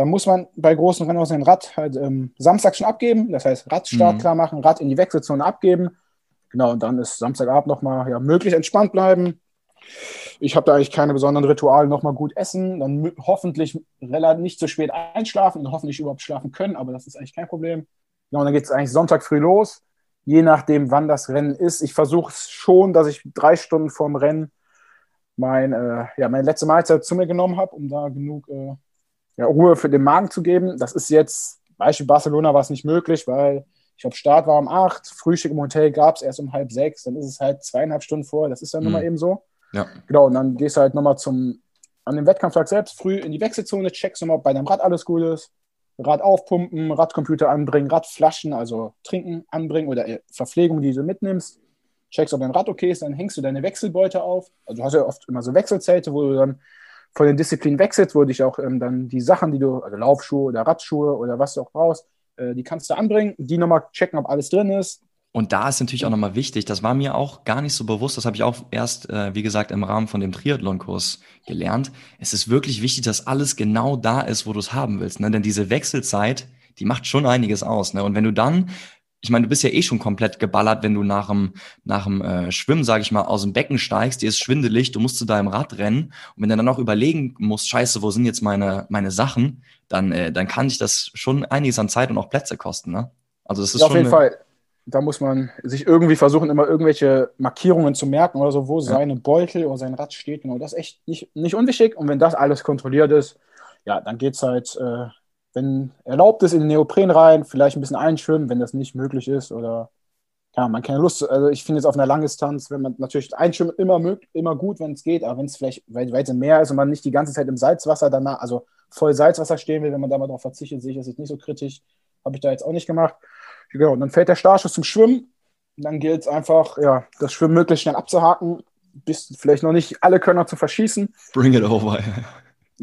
Da muss man bei großen Rennen auch sein Rad halt ähm, Samstag schon abgeben. Das heißt, Radstart mhm. klar machen, Rad in die Wechselzone abgeben. Genau, und dann ist Samstagabend nochmal ja, möglichst entspannt bleiben. Ich habe da eigentlich keine besonderen Rituale, nochmal gut essen, dann hoffentlich relativ nicht zu spät einschlafen und hoffentlich überhaupt schlafen können, aber das ist eigentlich kein Problem. Genau, und dann geht es eigentlich Sonntag früh los, je nachdem, wann das Rennen ist. Ich versuche schon, dass ich drei Stunden vorm Rennen mein, äh, ja, meine letzte Mahlzeit zu mir genommen habe, um da genug äh, ja, Ruhe für den Magen zu geben. Das ist jetzt, Beispiel Barcelona war es nicht möglich, weil ich glaube, Start war um acht, Frühstück im Hotel gab es erst um halb sechs, dann ist es halt zweieinhalb Stunden vor, das ist dann mhm. nun mal eben so. Ja. Genau, und dann gehst du halt nochmal zum, an dem Wettkampftag selbst früh in die Wechselzone, checkst nochmal, ob bei deinem Rad alles gut ist, Rad aufpumpen, Radcomputer anbringen, Radflaschen, also trinken anbringen oder äh, Verpflegung, die du mitnimmst. Checkst, ob dein Rad okay ist, dann hängst du deine Wechselbeute auf. Also du hast ja oft immer so Wechselzelte, wo du dann von den Disziplinen wechselst, wo dich auch ähm, dann die Sachen, die du, also Laufschuhe oder Radschuhe oder was du auch brauchst, äh, die kannst du anbringen, die nochmal checken, ob alles drin ist. Und da ist natürlich auch nochmal wichtig, das war mir auch gar nicht so bewusst, das habe ich auch erst, äh, wie gesagt, im Rahmen von dem Triathlon-Kurs gelernt. Es ist wirklich wichtig, dass alles genau da ist, wo du es haben willst. Ne? Denn diese Wechselzeit, die macht schon einiges aus. Ne? Und wenn du dann ich meine, du bist ja eh schon komplett geballert, wenn du nach dem, nach dem äh, Schwimmen, sage ich mal, aus dem Becken steigst, dir ist schwindelig, du musst zu deinem Rad rennen und wenn du dann auch überlegen musst, scheiße, wo sind jetzt meine, meine Sachen, dann, äh, dann kann dich das schon einiges an Zeit und auch Plätze kosten, ne? Also das ist ja, schon auf jeden Fall. Da muss man sich irgendwie versuchen, immer irgendwelche Markierungen zu merken oder so, wo ja. seine Beutel oder sein Rad steht. Genau, das ist echt nicht, nicht unwichtig. Und wenn das alles kontrolliert ist, ja, dann geht's halt äh, wenn erlaubt ist, in den Neopren rein, vielleicht ein bisschen einschwimmen, wenn das nicht möglich ist oder ja, man keine Lust, also ich finde jetzt auf einer Langdistanz, wenn man natürlich einschwimmen immer immer gut, wenn es geht, aber wenn es vielleicht weit, weit mehr ist und man nicht die ganze Zeit im Salzwasser danach, also voll Salzwasser stehen will, wenn man da mal darauf verzichtet, sehe ich das jetzt nicht so kritisch, habe ich da jetzt auch nicht gemacht. Genau, und dann fällt der Startschuss zum Schwimmen, dann gilt es einfach, ja, das Schwimmen möglichst schnell abzuhaken, bis vielleicht noch nicht alle Körner zu verschießen. Bring it over.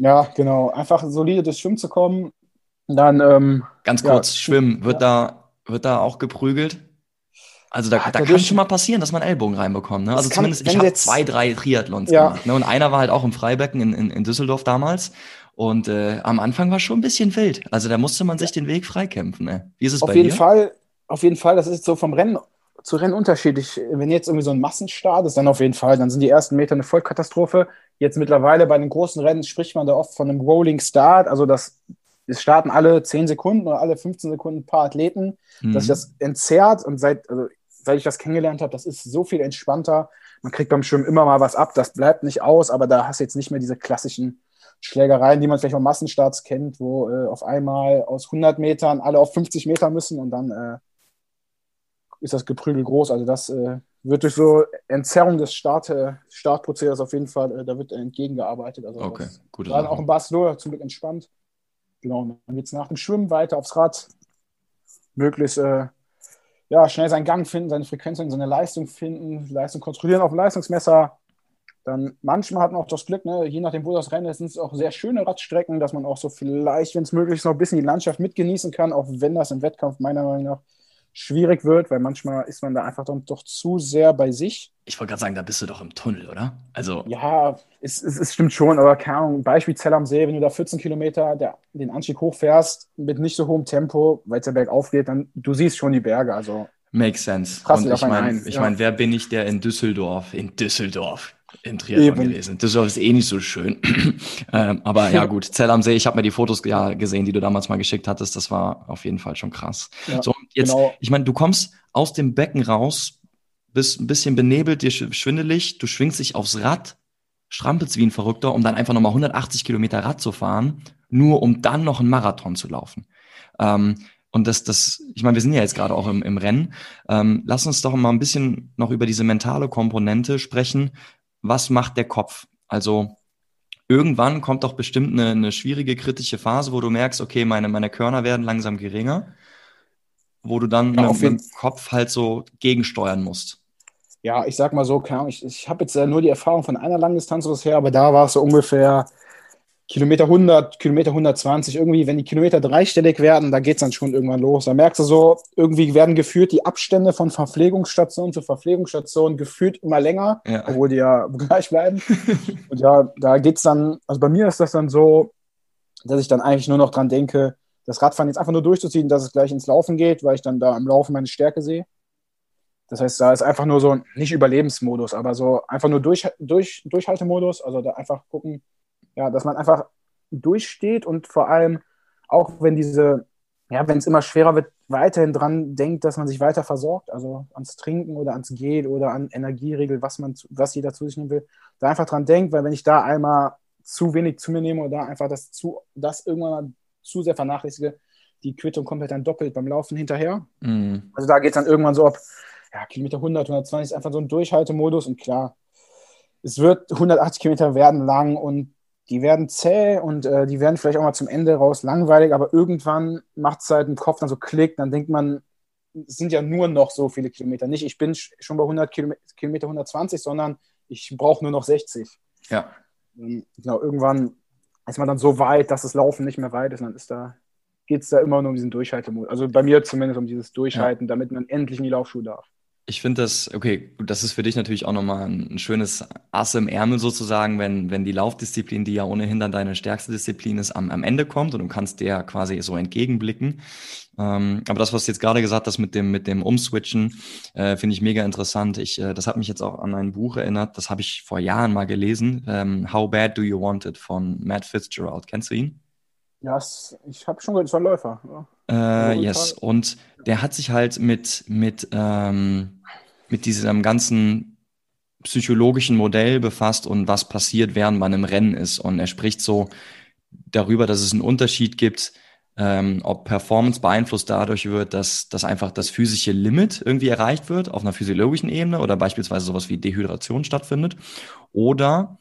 Ja, genau, einfach solide durchs Schwimmen zu kommen, dann, ähm, Ganz kurz, ja, Schwimmen, wird, da, wird da auch geprügelt? Also da, da kann schon mal passieren, dass man Ellbogen reinbekommt. Ne? Also kann, zumindest, ich habe zwei, drei Triathlons ja. gemacht. Ne? Und einer war halt auch im Freibecken in, in, in Düsseldorf damals. Und äh, am Anfang war schon ein bisschen wild. Also da musste man sich den Weg freikämpfen. Ne? Wie ist es auf bei jeden dir? Fall, auf jeden Fall, das ist so vom Rennen zu Rennen unterschiedlich. Wenn jetzt irgendwie so ein Massenstart ist, dann auf jeden Fall, dann sind die ersten Meter eine Vollkatastrophe. Jetzt mittlerweile bei den großen Rennen spricht man da oft von einem Rolling Start, also dass es starten alle 10 Sekunden oder alle 15 Sekunden ein paar Athleten, mhm. dass sich das entzerrt und seit, also, seit ich das kennengelernt habe, das ist so viel entspannter. Man kriegt beim Schwimmen immer mal was ab, das bleibt nicht aus, aber da hast du jetzt nicht mehr diese klassischen Schlägereien, die man vielleicht auch Massenstarts kennt, wo äh, auf einmal aus 100 Metern alle auf 50 Meter müssen und dann äh, ist das Geprügel groß. Also das äh, wird durch so Entzerrung des Start, äh, Startprozesses auf jeden Fall, äh, da wird entgegengearbeitet. Also okay, gute Sache. auch in Barcelona zum Glück entspannt. Genau, dann geht es nach dem Schwimmen weiter aufs Rad. Möglichst äh, ja, schnell seinen Gang finden, seine Frequenz und seine Leistung finden, Leistung kontrollieren auf dem Leistungsmesser. Dann manchmal hat man auch das Glück, ne, je nachdem, wo das Rennen ist, sind es auch sehr schöne Radstrecken, dass man auch so vielleicht, wenn es möglich ist, noch ein bisschen die Landschaft mitgenießen kann, auch wenn das im Wettkampf meiner Meinung nach schwierig wird, weil manchmal ist man da einfach dann doch zu sehr bei sich. Ich wollte gerade sagen, da bist du doch im Tunnel, oder? Also ja, es, es, es stimmt schon, aber keine Ahnung, Beispiel Zell am See, wenn du da 14 Kilometer der, den Anstieg hochfährst mit nicht so hohem Tempo, weil es ja bergauf geht, dann du siehst schon die Berge, also Makes sense. Und ich meine, ich ja. mein, wer bin ich, der in Düsseldorf, in Düsseldorf in Triathlon Eben. gewesen. Düsseldorf ist eh nicht so schön. ähm, aber ja gut, Zell am See, ich habe mir die Fotos ja gesehen, die du damals mal geschickt hattest. Das war auf jeden Fall schon krass. Ja, so, jetzt, genau. ich meine, du kommst aus dem Becken raus, bist ein bisschen benebelt, dir schwindelig, du schwingst dich aufs Rad, strampelst wie ein Verrückter, um dann einfach nochmal 180 Kilometer Rad zu fahren, nur um dann noch einen Marathon zu laufen. Ähm, und das, das, ich meine, wir sind ja jetzt gerade auch im, im Rennen. Ähm, lass uns doch mal ein bisschen noch über diese mentale Komponente sprechen was macht der Kopf? Also irgendwann kommt doch bestimmt eine, eine schwierige, kritische Phase, wo du merkst, okay, meine, meine Körner werden langsam geringer, wo du dann ja, mit, dem Kopf halt so gegensteuern musst. Ja, ich sag mal so, ich, ich habe jetzt nur die Erfahrung von einer Langdistanz bisher, aber da war es so ungefähr Kilometer 100, Kilometer 120, irgendwie, wenn die Kilometer dreistellig werden, da geht es dann schon irgendwann los. Da merkst du so, irgendwie werden geführt die Abstände von Verpflegungsstation zu Verpflegungsstation gefühlt immer länger, ja. obwohl die ja gleich bleiben. Und ja, da geht es dann, also bei mir ist das dann so, dass ich dann eigentlich nur noch dran denke, das Radfahren jetzt einfach nur durchzuziehen, dass es gleich ins Laufen geht, weil ich dann da im Laufen meine Stärke sehe. Das heißt, da ist einfach nur so, nicht Überlebensmodus, aber so einfach nur durch, durch, Durchhaltemodus, also da einfach gucken, ja, dass man einfach durchsteht und vor allem auch wenn diese, ja, wenn es immer schwerer wird, weiterhin dran denkt, dass man sich weiter versorgt, also ans Trinken oder ans Gel oder an Energieregel, was man, was jeder zu sich nehmen will, da einfach dran denkt, weil wenn ich da einmal zu wenig zu mir nehme oder da einfach das zu, das irgendwann mal zu sehr vernachlässige, die Quittung kommt halt dann doppelt beim Laufen hinterher. Mhm. Also da geht es dann irgendwann so ab, ja, Kilometer 100, 120 ist einfach so ein Durchhaltemodus und klar, es wird 180 Kilometer werden lang und die werden zäh und äh, die werden vielleicht auch mal zum Ende raus langweilig, aber irgendwann macht es halt im Kopf dann so Klick, dann denkt man, es sind ja nur noch so viele Kilometer. Nicht, ich bin schon bei 100 Kilometer 120, sondern ich brauche nur noch 60. Ja. Und, genau, irgendwann ist man dann so weit, dass das Laufen nicht mehr weit ist, dann ist da, geht es da immer nur um diesen Durchhaltemodus. Also bei mir zumindest um dieses Durchhalten, ja. damit man endlich in die Laufschuhe darf. Ich finde das, okay, das ist für dich natürlich auch nochmal ein schönes Ass im Ärmel sozusagen, wenn, wenn die Laufdisziplin, die ja ohnehin dann deine stärkste Disziplin ist, am, am Ende kommt und du kannst der quasi so entgegenblicken. Ähm, aber das, was du jetzt gerade gesagt hast mit dem, mit dem Umswitchen, äh, finde ich mega interessant. Ich, äh, das hat mich jetzt auch an ein Buch erinnert, das habe ich vor Jahren mal gelesen. Ähm, How Bad Do You Want It von Matt Fitzgerald. Kennst du ihn? Ja, ich habe schon gehört, es war ein Läufer. Ja. Äh, yes, und der hat sich halt mit, mit, ähm, mit diesem ganzen psychologischen Modell befasst und was passiert, während man im Rennen ist. Und er spricht so darüber, dass es einen Unterschied gibt, ähm, ob Performance beeinflusst dadurch wird, dass, dass einfach das physische Limit irgendwie erreicht wird auf einer physiologischen Ebene oder beispielsweise sowas wie Dehydration stattfindet oder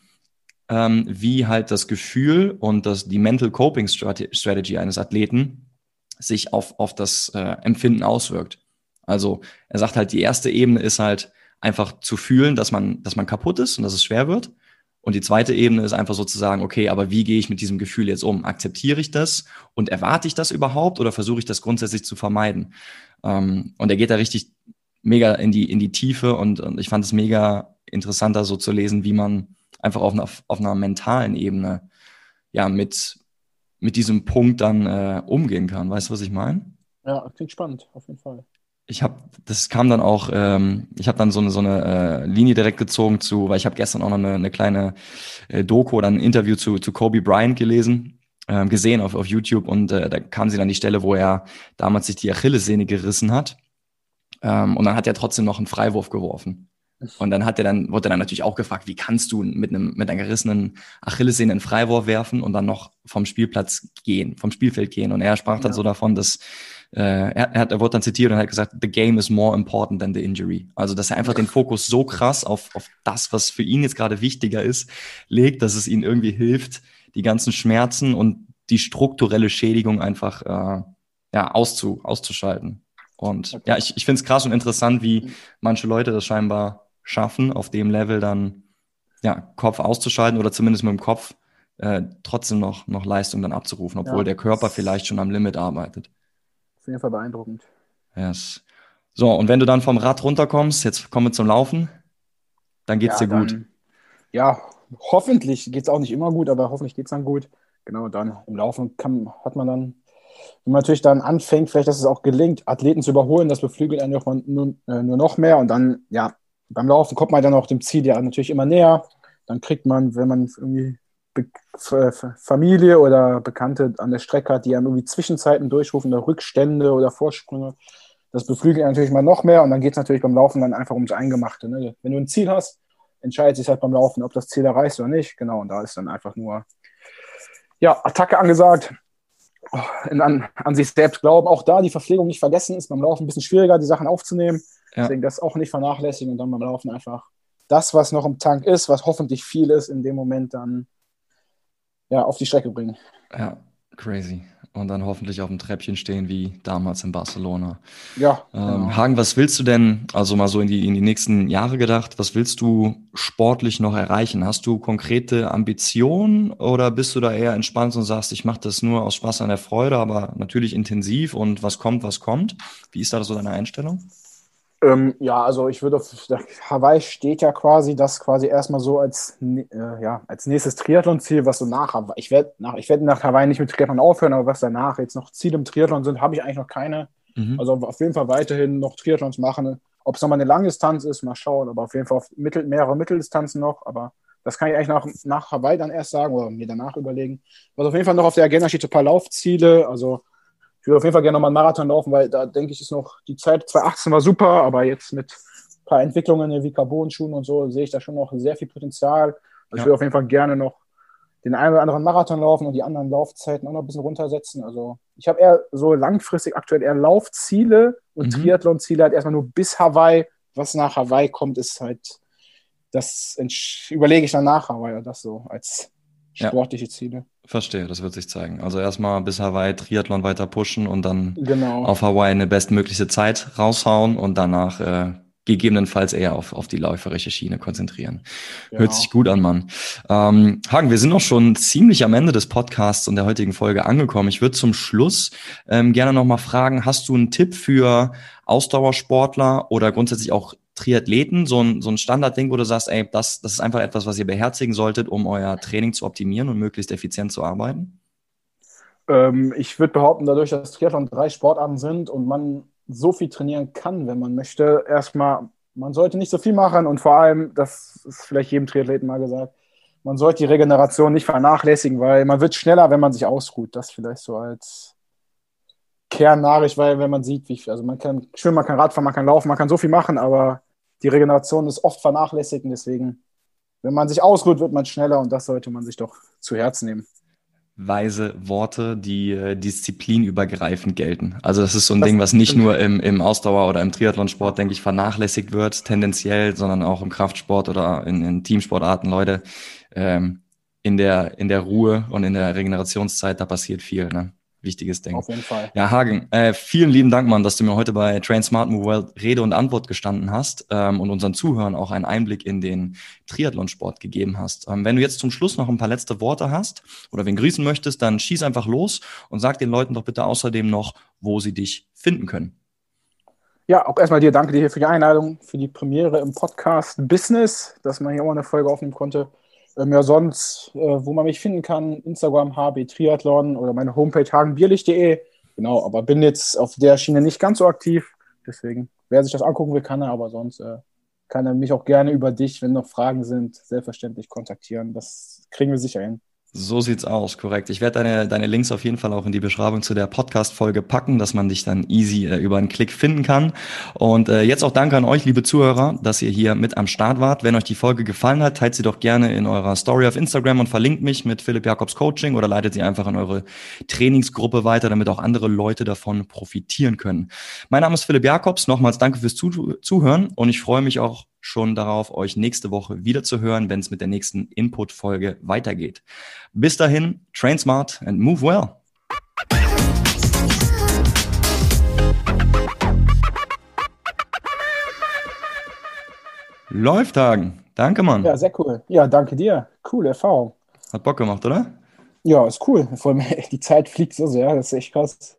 ähm, wie halt das Gefühl und das, die Mental Coping Strategy eines Athleten sich auf, auf das äh, Empfinden auswirkt. Also er sagt halt, die erste Ebene ist halt einfach zu fühlen, dass man, dass man kaputt ist und dass es schwer wird. Und die zweite Ebene ist einfach sozusagen, okay, aber wie gehe ich mit diesem Gefühl jetzt um? Akzeptiere ich das und erwarte ich das überhaupt oder versuche ich das grundsätzlich zu vermeiden? Ähm, und er geht da richtig mega in die, in die Tiefe und, und ich fand es mega interessant, da so zu lesen, wie man einfach auf einer, auf einer mentalen Ebene ja mit, mit diesem Punkt dann äh, umgehen kann. Weißt du, was ich meine? Ja, klingt spannend, auf jeden Fall. Ich habe, das kam dann auch, ähm, ich habe dann so eine, so eine äh, Linie direkt gezogen zu, weil ich habe gestern auch noch eine, eine kleine äh, Doku oder ein Interview zu, zu Kobe Bryant gelesen, äh, gesehen auf, auf YouTube und äh, da kam sie dann die Stelle, wo er damals sich die Achillessehne gerissen hat. Ähm, und dann hat er trotzdem noch einen Freiwurf geworfen. Und dann hat er dann, wurde er dann natürlich auch gefragt, wie kannst du mit einem, mit einer gerissenen Achillessehne einen Freiwurf werfen und dann noch vom Spielplatz gehen, vom Spielfeld gehen. Und er sprach dann ja. so davon, dass, äh, er, er, hat, er wurde dann zitiert und hat gesagt, the game is more important than the injury. Also, dass er einfach den Fokus so krass auf, auf das, was für ihn jetzt gerade wichtiger ist, legt, dass es ihm irgendwie hilft, die ganzen Schmerzen und die strukturelle Schädigung einfach, äh, ja, auszu, auszuschalten. Und okay. ja, ich, ich finde es krass und interessant, wie manche Leute das scheinbar schaffen, auf dem Level dann ja, Kopf auszuschalten oder zumindest mit dem Kopf äh, trotzdem noch, noch Leistung dann abzurufen, obwohl ja. der Körper vielleicht schon am Limit arbeitet. Auf jeden Fall beeindruckend. Yes. So, und wenn du dann vom Rad runterkommst, jetzt kommen wir zum Laufen, dann geht es ja, dir gut. Dann, ja, hoffentlich geht es auch nicht immer gut, aber hoffentlich geht es dann gut. Genau, dann im Laufen kann, hat man dann, wenn man natürlich dann anfängt, vielleicht, dass es auch gelingt, Athleten zu überholen, das beflügelt einen nur, äh, nur noch mehr und dann, ja, beim Laufen kommt man dann auch dem Ziel ja natürlich immer näher. Dann kriegt man, wenn man irgendwie Familie oder Bekannte an der Strecke hat, die einem irgendwie Zwischenzeiten durchrufen oder Rückstände oder Vorsprünge, das beflügelt natürlich mal noch mehr und dann geht es natürlich beim Laufen dann einfach ums Eingemachte. Ne? Wenn du ein Ziel hast, entscheidet sich halt beim Laufen, ob das Ziel erreicht oder nicht. Genau, und da ist dann einfach nur ja, Attacke angesagt. Oh, an, an sich selbst glauben. Auch da die Verpflegung nicht vergessen, ist beim Laufen ein bisschen schwieriger, die Sachen aufzunehmen. Ja. Deswegen das auch nicht vernachlässigen und dann beim Laufen einfach das, was noch im Tank ist, was hoffentlich viel ist, in dem Moment dann ja, auf die Strecke bringen. Ja, crazy. Und dann hoffentlich auf dem Treppchen stehen wie damals in Barcelona. Ja. Ähm, genau. Hagen, was willst du denn, also mal so in die, in die nächsten Jahre gedacht, was willst du sportlich noch erreichen? Hast du konkrete Ambitionen oder bist du da eher entspannt und sagst, ich mache das nur aus Spaß an der Freude, aber natürlich intensiv und was kommt, was kommt? Wie ist da so deine Einstellung? Ähm, ja, also ich würde auf Hawaii steht ja quasi das quasi erstmal so als, äh, ja, als nächstes Triathlon-Ziel, was so nach Hawaii. Ich werde nach, ich werd nach Hawaii nicht mit Triathlon aufhören, aber was danach jetzt noch Ziele im Triathlon sind, habe ich eigentlich noch keine. Mhm. Also auf jeden Fall weiterhin noch Triathlons machen. Ob es nochmal eine Langdistanz ist, mal schauen, aber auf jeden Fall auf mittel, mehrere Mitteldistanzen noch. Aber das kann ich eigentlich nach, nach Hawaii dann erst sagen oder mir danach überlegen. Was auf jeden Fall noch auf der Agenda steht, ein paar Laufziele. Also ich würde auf jeden Fall gerne nochmal einen Marathon laufen, weil da denke ich, ist noch die Zeit 2018 war super, aber jetzt mit ein paar Entwicklungen wie Carbon-Schuhen und so sehe ich da schon noch sehr viel Potenzial. Also ja. Ich würde auf jeden Fall gerne noch den einen oder anderen Marathon laufen und die anderen Laufzeiten auch noch ein bisschen runtersetzen. Also ich habe eher so langfristig aktuell eher Laufziele und mhm. Triathlon-Ziele halt erstmal nur bis Hawaii. Was nach Hawaii kommt, ist halt, das überlege ich dann nach Hawaii, das so als sportliche ja. Ziele. Verstehe, das wird sich zeigen. Also erstmal bis Hawaii Triathlon weiter pushen und dann genau. auf Hawaii eine bestmögliche Zeit raushauen und danach äh, gegebenenfalls eher auf, auf die läuferische Schiene konzentrieren. Genau. Hört sich gut an, Mann. Ähm, Hagen, wir sind noch schon ziemlich am Ende des Podcasts und der heutigen Folge angekommen. Ich würde zum Schluss ähm, gerne nochmal fragen, hast du einen Tipp für Ausdauersportler oder grundsätzlich auch Triathleten, so ein, so ein Standardding, wo du sagst, ey, das, das ist einfach etwas, was ihr beherzigen solltet, um euer Training zu optimieren und möglichst effizient zu arbeiten? Ähm, ich würde behaupten, dadurch, dass Triathlon drei Sportarten sind und man so viel trainieren kann, wenn man möchte, erstmal, man sollte nicht so viel machen und vor allem, das ist vielleicht jedem Triathleten mal gesagt, man sollte die Regeneration nicht vernachlässigen, weil man wird schneller, wenn man sich ausruht. Das vielleicht so als Kernnachricht, weil wenn man sieht, wie viel, also man kann schwimmen, man kann Radfahren, man kann laufen, man kann so viel machen, aber die Regeneration ist oft vernachlässigt und deswegen, wenn man sich ausruht, wird man schneller und das sollte man sich doch zu Herzen nehmen. Weise Worte, die äh, disziplinübergreifend gelten. Also das ist so ein das Ding, was nicht nur im, im Ausdauer- oder im Triathlonsport, denke ich, vernachlässigt wird, tendenziell, sondern auch im Kraftsport oder in, in Teamsportarten, Leute. Ähm, in der, in der Ruhe und in der Regenerationszeit, da passiert viel. Ne? Wichtiges Ding. Auf jeden Fall. Ja, Hagen, äh, vielen lieben Dank, Mann, dass du mir heute bei Train Smart Move World Rede und Antwort gestanden hast ähm, und unseren Zuhörern auch einen Einblick in den Triathlonsport gegeben hast. Ähm, wenn du jetzt zum Schluss noch ein paar letzte Worte hast oder wen grüßen möchtest, dann schieß einfach los und sag den Leuten doch bitte außerdem noch, wo sie dich finden können. Ja, auch erstmal dir danke dir für die Einladung, für die Premiere im Podcast Business, dass man hier auch eine Folge aufnehmen konnte. Ähm, ja, sonst, äh, wo man mich finden kann, Instagram HB Triathlon oder meine Homepage hagenbierlich.de. Genau, aber bin jetzt auf der Schiene nicht ganz so aktiv. Deswegen, wer sich das angucken will, kann er, aber sonst äh, kann er mich auch gerne über dich, wenn noch Fragen sind, selbstverständlich kontaktieren. Das kriegen wir sicher hin. So sieht's aus, korrekt. Ich werde deine, deine Links auf jeden Fall auch in die Beschreibung zu der Podcast-Folge packen, dass man dich dann easy äh, über einen Klick finden kann. Und äh, jetzt auch danke an euch, liebe Zuhörer, dass ihr hier mit am Start wart. Wenn euch die Folge gefallen hat, teilt sie doch gerne in eurer Story auf Instagram und verlinkt mich mit Philipp Jakobs Coaching oder leitet sie einfach in eure Trainingsgruppe weiter, damit auch andere Leute davon profitieren können. Mein Name ist Philipp Jakobs. Nochmals danke fürs Zuhören und ich freue mich auch schon darauf, euch nächste Woche wieder zu hören, wenn es mit der nächsten Input-Folge weitergeht. Bis dahin, train smart and move well. Läuft, Hagen. Danke, Mann. Ja, sehr cool. Ja, danke dir. Coole Erfahrung. Hat Bock gemacht, oder? Ja, ist cool. Vor allem, die Zeit fliegt so sehr. Das ist echt krass.